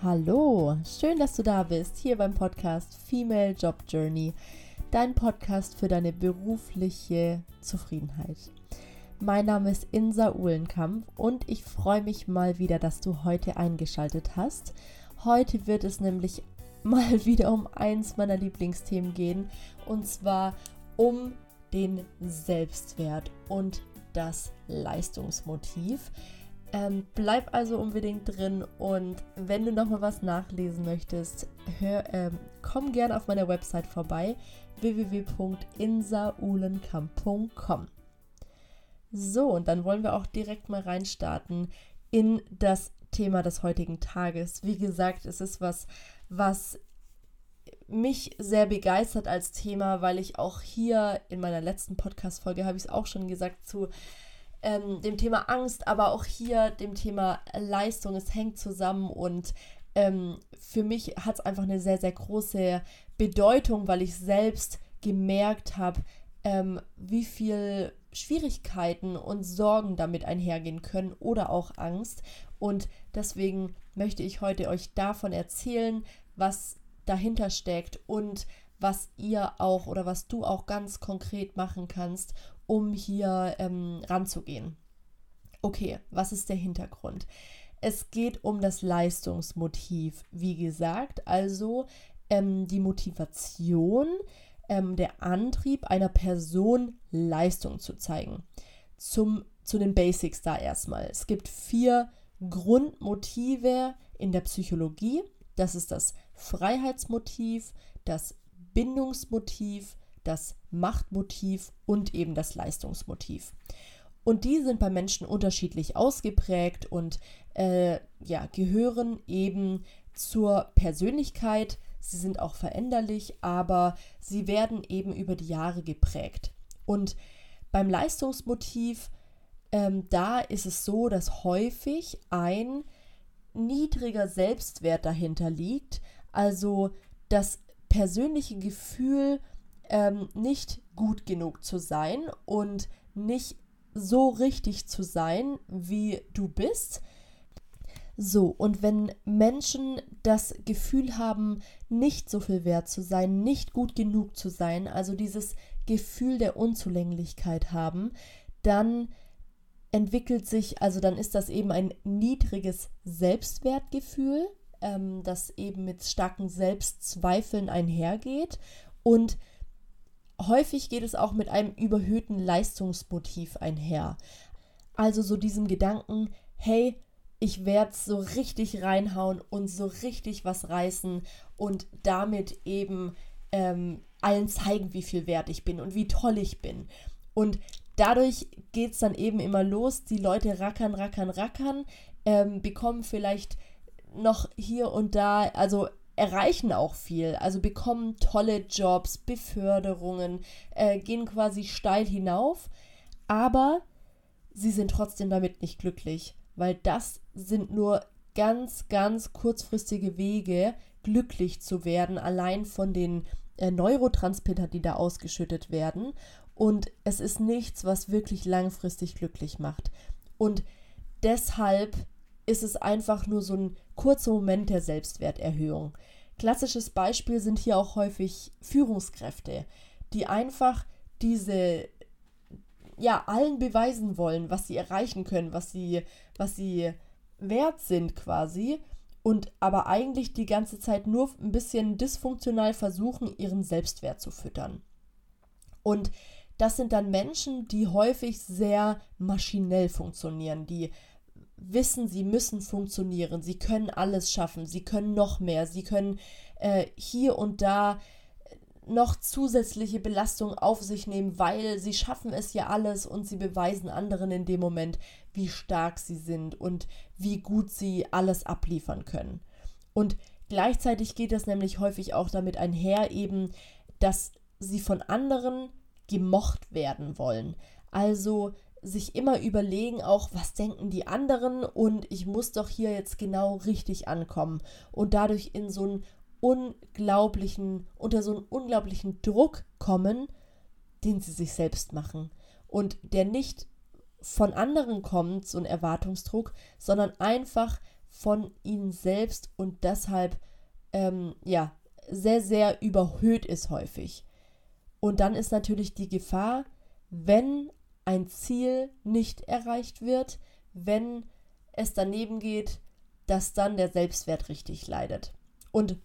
Hallo, schön, dass du da bist, hier beim Podcast Female Job Journey, dein Podcast für deine berufliche Zufriedenheit. Mein Name ist Insa Uhlenkamp und ich freue mich mal wieder, dass du heute eingeschaltet hast. Heute wird es nämlich mal wieder um eins meiner Lieblingsthemen gehen und zwar um den Selbstwert und das Leistungsmotiv. Ähm, bleib also unbedingt drin und wenn du nochmal was nachlesen möchtest, hör, ähm, komm gerne auf meiner Website vorbei www.insaulenkamp.com. So, und dann wollen wir auch direkt mal reinstarten in das Thema des heutigen Tages. Wie gesagt, es ist was, was mich sehr begeistert als Thema, weil ich auch hier in meiner letzten Podcast-Folge habe ich es auch schon gesagt zu ähm, dem Thema Angst, aber auch hier dem Thema Leistung. Es hängt zusammen und ähm, für mich hat es einfach eine sehr, sehr große Bedeutung, weil ich selbst gemerkt habe, ähm, wie viel Schwierigkeiten und Sorgen damit einhergehen können oder auch Angst. Und deswegen möchte ich heute euch davon erzählen, was dahinter steckt und was ihr auch oder was du auch ganz konkret machen kannst, um hier ähm, ranzugehen. Okay, was ist der Hintergrund? Es geht um das Leistungsmotiv, wie gesagt, also ähm, die Motivation, ähm, der Antrieb einer Person, Leistung zu zeigen. Zum, zu den Basics da erstmal. Es gibt vier Grundmotive in der Psychologie. Das ist das Freiheitsmotiv, das Bindungsmotiv, das Machtmotiv und eben das Leistungsmotiv. Und die sind bei Menschen unterschiedlich ausgeprägt und äh, ja, gehören eben zur Persönlichkeit. Sie sind auch veränderlich, aber sie werden eben über die Jahre geprägt. Und beim Leistungsmotiv, ähm, da ist es so, dass häufig ein niedriger Selbstwert dahinter liegt. Also das persönliche Gefühl, ähm, nicht gut genug zu sein und nicht so richtig zu sein, wie du bist. So, und wenn Menschen das Gefühl haben, nicht so viel wert zu sein, nicht gut genug zu sein, also dieses Gefühl der Unzulänglichkeit haben, dann entwickelt sich, also dann ist das eben ein niedriges Selbstwertgefühl, ähm, das eben mit starken Selbstzweifeln einhergeht und häufig geht es auch mit einem überhöhten Leistungsmotiv einher. Also so diesem Gedanken, hey, ich werde so richtig reinhauen und so richtig was reißen und damit eben ähm, allen zeigen, wie viel wert ich bin und wie toll ich bin. Und dadurch geht es dann eben immer los. Die Leute rackern, rackern, rackern, ähm, bekommen vielleicht noch hier und da, also erreichen auch viel, also bekommen tolle Jobs, Beförderungen, äh, gehen quasi steil hinauf, aber sie sind trotzdem damit nicht glücklich, weil das sind nur ganz, ganz kurzfristige Wege, glücklich zu werden, allein von den äh, Neurotransmittern, die da ausgeschüttet werden. Und es ist nichts, was wirklich langfristig glücklich macht. Und deshalb ist es einfach nur so ein kurzer Moment der Selbstwerterhöhung. Klassisches Beispiel sind hier auch häufig Führungskräfte, die einfach diese ja allen beweisen wollen, was sie erreichen können, was sie was sie wert sind quasi und aber eigentlich die ganze Zeit nur ein bisschen dysfunktional versuchen, ihren Selbstwert zu füttern. Und das sind dann Menschen, die häufig sehr maschinell funktionieren, die wissen, sie müssen funktionieren, sie können alles schaffen, sie können noch mehr, sie können äh, hier und da noch zusätzliche Belastung auf sich nehmen, weil sie schaffen es ja alles und sie beweisen anderen in dem Moment, wie stark sie sind und wie gut sie alles abliefern können. Und gleichzeitig geht es nämlich häufig auch damit einher, eben, dass sie von anderen gemocht werden wollen. Also sich immer überlegen, auch was denken die anderen und ich muss doch hier jetzt genau richtig ankommen und dadurch in so einen unglaublichen, unter so einen unglaublichen Druck kommen, den sie sich selbst machen und der nicht von anderen kommt, so ein Erwartungsdruck, sondern einfach, von ihnen selbst und deshalb ähm, ja sehr, sehr überhöht ist häufig. Und dann ist natürlich die Gefahr, wenn ein Ziel nicht erreicht wird, wenn es daneben geht, dass dann der Selbstwert richtig leidet. Und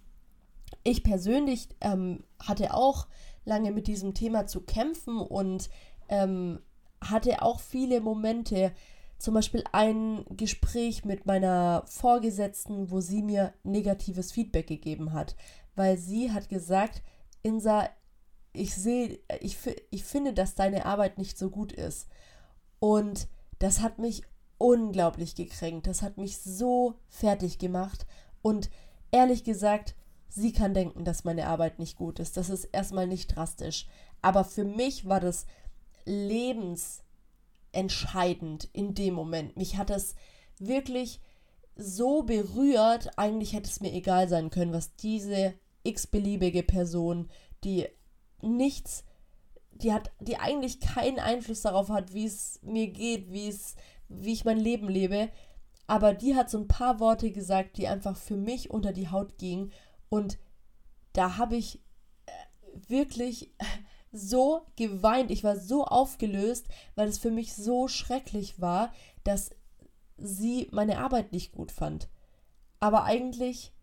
ich persönlich ähm, hatte auch lange mit diesem Thema zu kämpfen und ähm, hatte auch viele Momente, zum Beispiel ein Gespräch mit meiner Vorgesetzten, wo sie mir negatives Feedback gegeben hat, weil sie hat gesagt, Insa, ich sehe, ich, ich finde, dass deine Arbeit nicht so gut ist. Und das hat mich unglaublich gekränkt. Das hat mich so fertig gemacht. Und ehrlich gesagt, sie kann denken, dass meine Arbeit nicht gut ist. Das ist erstmal nicht drastisch. Aber für mich war das lebensentscheidend in dem Moment. Mich hat es wirklich so berührt, eigentlich hätte es mir egal sein können, was diese x-beliebige Person, die nichts, die hat, die eigentlich keinen Einfluss darauf hat, wie es mir geht, wie es, wie ich mein Leben lebe, aber die hat so ein paar Worte gesagt, die einfach für mich unter die Haut gingen. Und da habe ich äh, wirklich so geweint, ich war so aufgelöst, weil es für mich so schrecklich war, dass sie meine Arbeit nicht gut fand. Aber eigentlich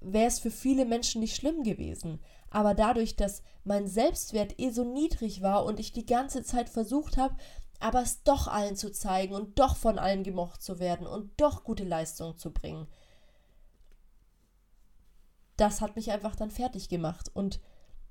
wäre es für viele Menschen nicht schlimm gewesen. Aber dadurch, dass mein Selbstwert eh so niedrig war und ich die ganze Zeit versucht habe, aber es doch allen zu zeigen und doch von allen gemocht zu werden und doch gute Leistungen zu bringen, das hat mich einfach dann fertig gemacht. Und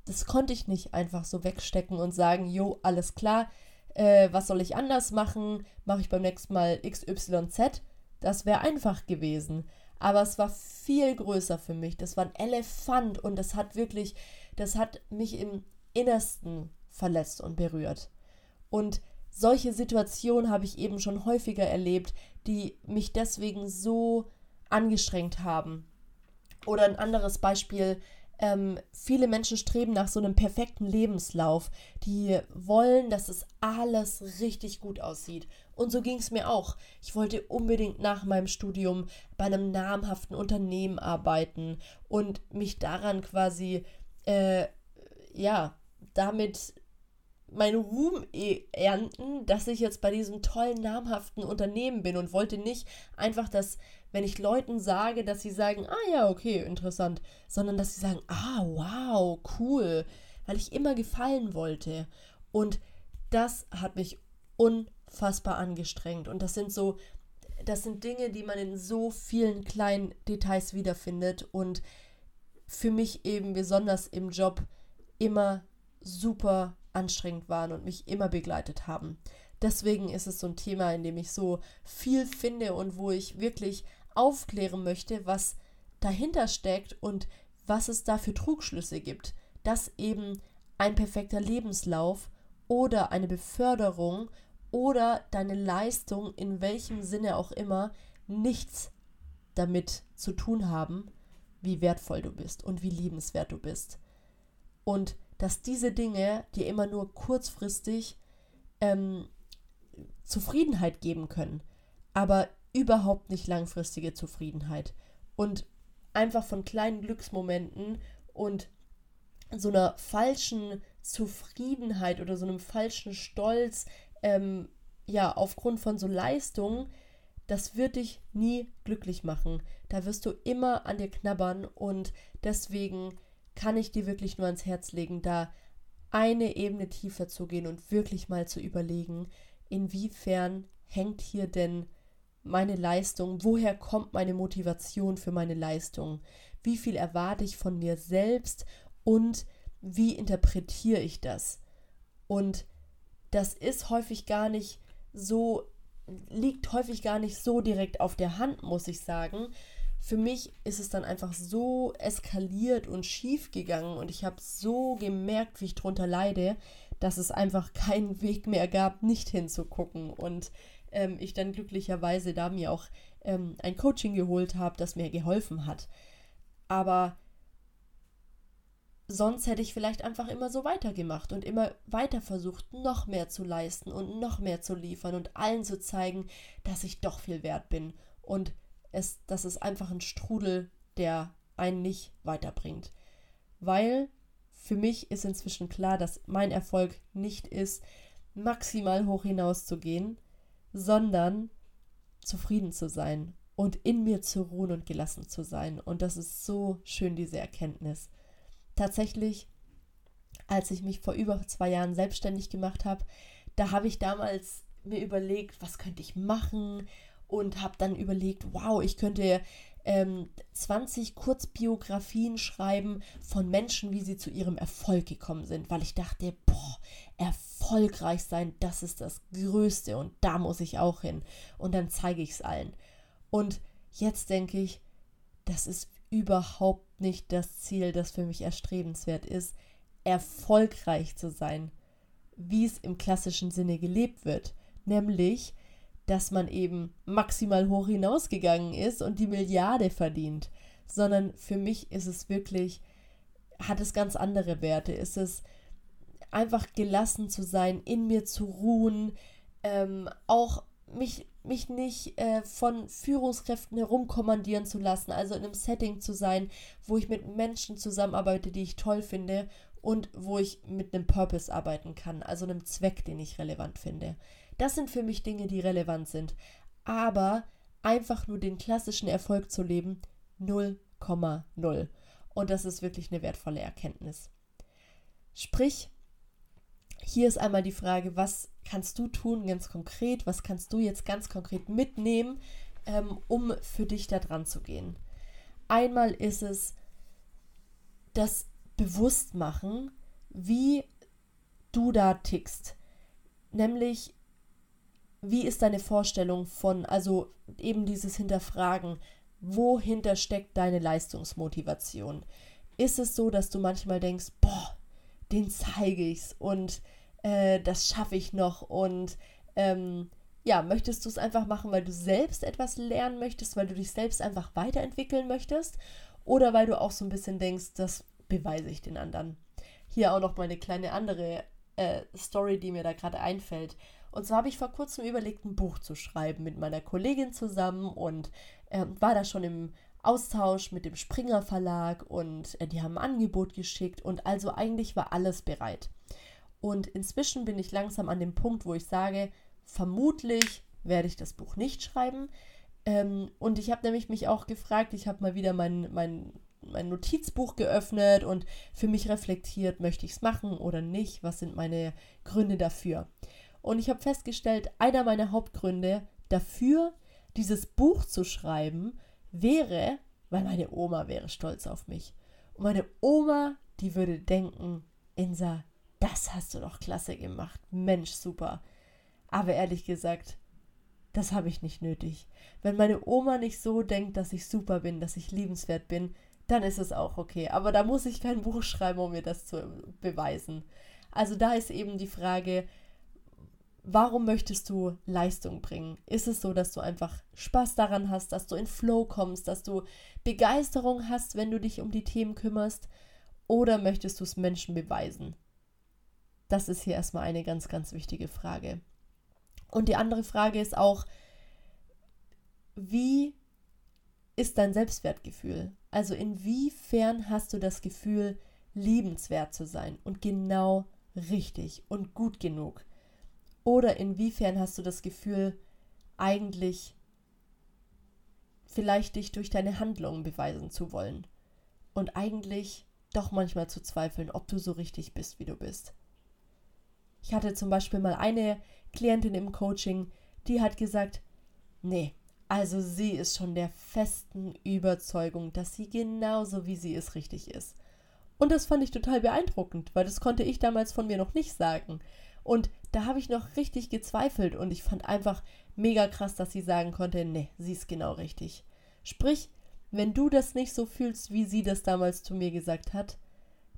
das konnte ich nicht einfach so wegstecken und sagen, jo, alles klar, äh, was soll ich anders machen? Mache ich beim nächsten Mal XYZ? Das wäre einfach gewesen. Aber es war viel größer für mich. Das war ein Elefant und das hat wirklich, das hat mich im Innersten verletzt und berührt. Und solche Situationen habe ich eben schon häufiger erlebt, die mich deswegen so angestrengt haben. Oder ein anderes Beispiel, ähm, viele Menschen streben nach so einem perfekten Lebenslauf. Die wollen, dass es alles richtig gut aussieht. Und so ging es mir auch. Ich wollte unbedingt nach meinem Studium bei einem namhaften Unternehmen arbeiten und mich daran quasi, äh, ja, damit meinen Ruhm e-, ernten, dass ich jetzt bei diesem tollen, namhaften Unternehmen bin und wollte nicht einfach, dass, wenn ich Leuten sage, dass sie sagen, ah ja, okay, interessant, sondern dass sie sagen, ah, wow, cool, weil ich immer gefallen wollte. Und das hat mich unfassbar angestrengt. Und das sind so, das sind Dinge, die man in so vielen kleinen Details wiederfindet und für mich eben besonders im Job immer super anstrengend waren und mich immer begleitet haben. Deswegen ist es so ein Thema, in dem ich so viel finde und wo ich wirklich aufklären möchte, was dahinter steckt und was es da für Trugschlüsse gibt, dass eben ein perfekter Lebenslauf oder eine Beförderung oder deine Leistung in welchem Sinne auch immer nichts damit zu tun haben, wie wertvoll du bist und wie liebenswert du bist. Und dass diese Dinge dir immer nur kurzfristig ähm, Zufriedenheit geben können, aber überhaupt nicht langfristige Zufriedenheit. Und einfach von kleinen Glücksmomenten und so einer falschen Zufriedenheit oder so einem falschen Stolz, ähm, ja, aufgrund von so Leistungen, das wird dich nie glücklich machen. Da wirst du immer an dir knabbern und deswegen kann ich dir wirklich nur ans Herz legen, da eine Ebene tiefer zu gehen und wirklich mal zu überlegen, inwiefern hängt hier denn meine Leistung, woher kommt meine Motivation für meine Leistung, wie viel erwarte ich von mir selbst und wie interpretiere ich das. Und das ist häufig gar nicht so, liegt häufig gar nicht so direkt auf der Hand, muss ich sagen, für mich ist es dann einfach so eskaliert und schief gegangen und ich habe so gemerkt, wie ich drunter leide, dass es einfach keinen Weg mehr gab, nicht hinzugucken. Und ähm, ich dann glücklicherweise da mir auch ähm, ein Coaching geholt habe, das mir geholfen hat. Aber sonst hätte ich vielleicht einfach immer so weitergemacht und immer weiter versucht, noch mehr zu leisten und noch mehr zu liefern und allen zu zeigen, dass ich doch viel wert bin und es, das ist einfach ein Strudel, der einen nicht weiterbringt. Weil für mich ist inzwischen klar, dass mein Erfolg nicht ist, maximal hoch hinaus zu gehen, sondern zufrieden zu sein und in mir zu ruhen und gelassen zu sein. Und das ist so schön, diese Erkenntnis. Tatsächlich, als ich mich vor über zwei Jahren selbstständig gemacht habe, da habe ich damals mir überlegt, was könnte ich machen und habe dann überlegt, wow, ich könnte ähm, 20 Kurzbiografien schreiben von Menschen, wie sie zu ihrem Erfolg gekommen sind, weil ich dachte, boah, erfolgreich sein, das ist das Größte und da muss ich auch hin und dann zeige ich es allen. Und jetzt denke ich, das ist überhaupt nicht das Ziel, das für mich erstrebenswert ist, erfolgreich zu sein, wie es im klassischen Sinne gelebt wird, nämlich dass man eben maximal hoch hinausgegangen ist und die Milliarde verdient, sondern für mich ist es wirklich, hat es ganz andere Werte. Ist es einfach gelassen zu sein, in mir zu ruhen, ähm, auch mich, mich nicht äh, von Führungskräften herumkommandieren zu lassen, also in einem Setting zu sein, wo ich mit Menschen zusammenarbeite, die ich toll finde und wo ich mit einem Purpose arbeiten kann, also einem Zweck, den ich relevant finde. Das sind für mich Dinge, die relevant sind. Aber einfach nur den klassischen Erfolg zu leben, 0,0. Und das ist wirklich eine wertvolle Erkenntnis. Sprich, hier ist einmal die Frage, was kannst du tun ganz konkret, was kannst du jetzt ganz konkret mitnehmen, ähm, um für dich da dran zu gehen. Einmal ist es das Bewusstmachen, wie du da tickst. Nämlich wie ist deine Vorstellung von, also eben dieses Hinterfragen, wohinter steckt deine Leistungsmotivation? Ist es so, dass du manchmal denkst, boah, den zeige ich's und äh, das schaffe ich noch und ähm, ja, möchtest du es einfach machen, weil du selbst etwas lernen möchtest, weil du dich selbst einfach weiterentwickeln möchtest oder weil du auch so ein bisschen denkst, das beweise ich den anderen. Hier auch noch mal eine kleine andere äh, Story, die mir da gerade einfällt. Und zwar habe ich vor kurzem überlegt, ein Buch zu schreiben mit meiner Kollegin zusammen und äh, war da schon im Austausch mit dem Springer Verlag und äh, die haben ein Angebot geschickt und also eigentlich war alles bereit. Und inzwischen bin ich langsam an dem Punkt, wo ich sage, vermutlich werde ich das Buch nicht schreiben. Ähm, und ich habe nämlich mich auch gefragt, ich habe mal wieder mein, mein, mein Notizbuch geöffnet und für mich reflektiert, möchte ich es machen oder nicht, was sind meine Gründe dafür. Und ich habe festgestellt, einer meiner Hauptgründe dafür, dieses Buch zu schreiben, wäre, weil meine Oma wäre stolz auf mich. Und meine Oma, die würde denken, Insa, das hast du doch klasse gemacht. Mensch, super. Aber ehrlich gesagt, das habe ich nicht nötig. Wenn meine Oma nicht so denkt, dass ich super bin, dass ich liebenswert bin, dann ist es auch okay. Aber da muss ich kein Buch schreiben, um mir das zu beweisen. Also da ist eben die Frage, warum möchtest du Leistung bringen? Ist es so, dass du einfach Spaß daran hast, dass du in Flow kommst, dass du Begeisterung hast, wenn du dich um die Themen kümmerst? Oder möchtest du es Menschen beweisen? Das ist hier erstmal eine ganz, ganz wichtige Frage. Und die andere Frage ist auch, wie ist dein Selbstwertgefühl? Also inwiefern hast du das Gefühl, liebenswert zu sein und genau richtig und gut genug? Oder inwiefern hast du das Gefühl, eigentlich vielleicht dich durch deine Handlungen beweisen zu wollen und eigentlich doch manchmal zu zweifeln, ob du so richtig bist, wie du bist. Ich hatte zum Beispiel mal eine Klientin im Coaching, die hat gesagt, nee, also sie ist schon der festen Überzeugung, dass sie genauso wie sie ist richtig ist. Und das fand ich total beeindruckend, weil das konnte ich damals von mir noch nicht sagen. Und da habe ich noch richtig gezweifelt und ich fand einfach mega krass, dass sie sagen konnte, nee, sie ist genau richtig. Sprich, wenn du das nicht so fühlst, wie sie das damals zu mir gesagt hat,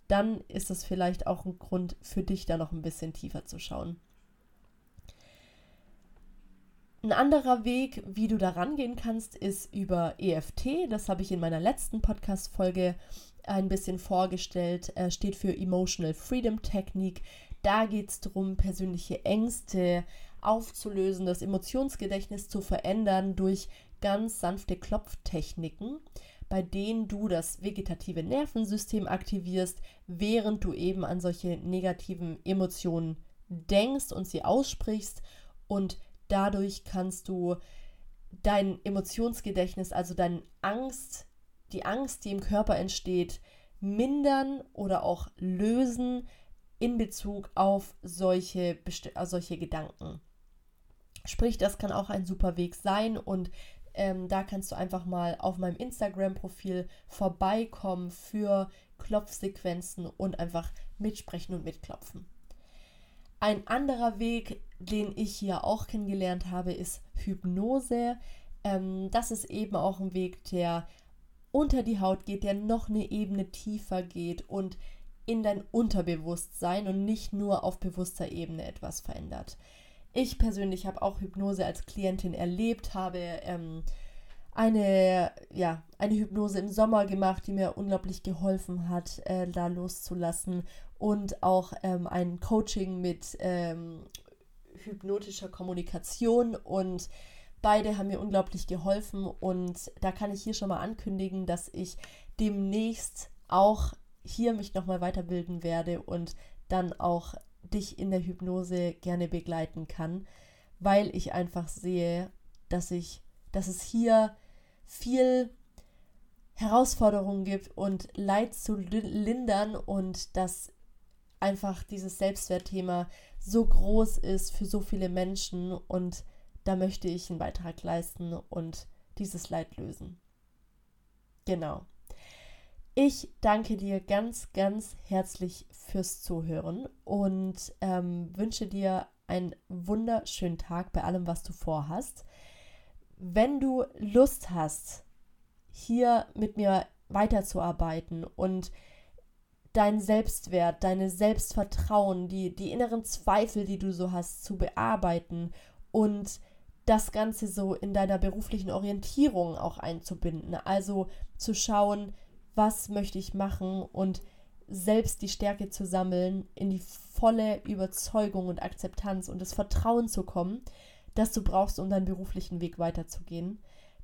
dann ist das vielleicht auch ein Grund für dich, da noch ein bisschen tiefer zu schauen. Ein anderer Weg, wie du da rangehen kannst, ist über EFT. Das habe ich in meiner letzten Podcast-Folge ein bisschen vorgestellt. Er steht für Emotional Freedom Technique. Da geht es darum, persönliche Ängste aufzulösen, das Emotionsgedächtnis zu verändern durch ganz sanfte Klopftechniken, bei denen du das vegetative Nervensystem aktivierst, während du eben an solche negativen Emotionen denkst und sie aussprichst. Und dadurch kannst du dein Emotionsgedächtnis, also deine Angst, die Angst, die im Körper entsteht, mindern oder auch lösen in Bezug auf solche, solche Gedanken. Sprich, das kann auch ein super Weg sein und ähm, da kannst du einfach mal auf meinem Instagram-Profil vorbeikommen für Klopfsequenzen und einfach mitsprechen und mitklopfen. Ein anderer Weg, den ich hier auch kennengelernt habe, ist Hypnose. Ähm, das ist eben auch ein Weg, der unter die Haut geht, der noch eine Ebene tiefer geht und in dein Unterbewusstsein und nicht nur auf bewusster Ebene etwas verändert. Ich persönlich habe auch Hypnose als Klientin erlebt, habe ähm, eine, ja, eine Hypnose im Sommer gemacht, die mir unglaublich geholfen hat, äh, da loszulassen und auch ähm, ein Coaching mit ähm, hypnotischer Kommunikation und beide haben mir unglaublich geholfen und da kann ich hier schon mal ankündigen, dass ich demnächst auch hier mich nochmal weiterbilden werde und dann auch dich in der Hypnose gerne begleiten kann, weil ich einfach sehe, dass ich, dass es hier viel Herausforderungen gibt und Leid zu lindern und dass einfach dieses Selbstwertthema so groß ist für so viele Menschen und da möchte ich einen Beitrag leisten und dieses Leid lösen. Genau. Ich danke dir ganz, ganz herzlich fürs Zuhören und ähm, wünsche dir einen wunderschönen Tag bei allem, was du vorhast. Wenn du Lust hast, hier mit mir weiterzuarbeiten und dein Selbstwert, deine Selbstvertrauen, die, die inneren Zweifel, die du so hast, zu bearbeiten und das Ganze so in deiner beruflichen Orientierung auch einzubinden. Also zu schauen, was möchte ich machen und selbst die Stärke zu sammeln, in die volle Überzeugung und Akzeptanz und das Vertrauen zu kommen, das du brauchst, um deinen beruflichen Weg weiterzugehen,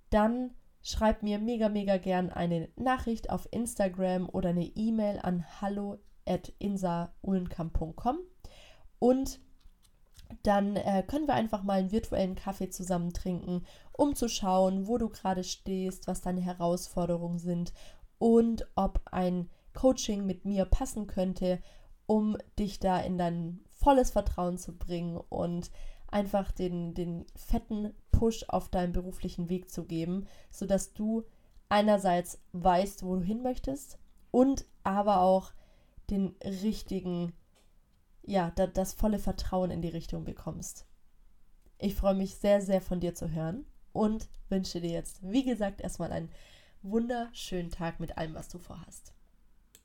dann schreib mir mega, mega gern eine Nachricht auf Instagram oder eine E-Mail an hallo.insaulenkamp.com und dann äh, können wir einfach mal einen virtuellen Kaffee zusammen trinken, um zu schauen, wo du gerade stehst, was deine Herausforderungen sind und ob ein Coaching mit mir passen könnte, um dich da in dein volles Vertrauen zu bringen und einfach den, den fetten Push auf deinen beruflichen Weg zu geben, sodass du einerseits weißt, wo du hin möchtest und aber auch den richtigen, ja, da, das volle Vertrauen in die Richtung bekommst. Ich freue mich sehr, sehr von dir zu hören und wünsche dir jetzt, wie gesagt, erstmal einen wunderschönen Tag mit allem, was du vorhast.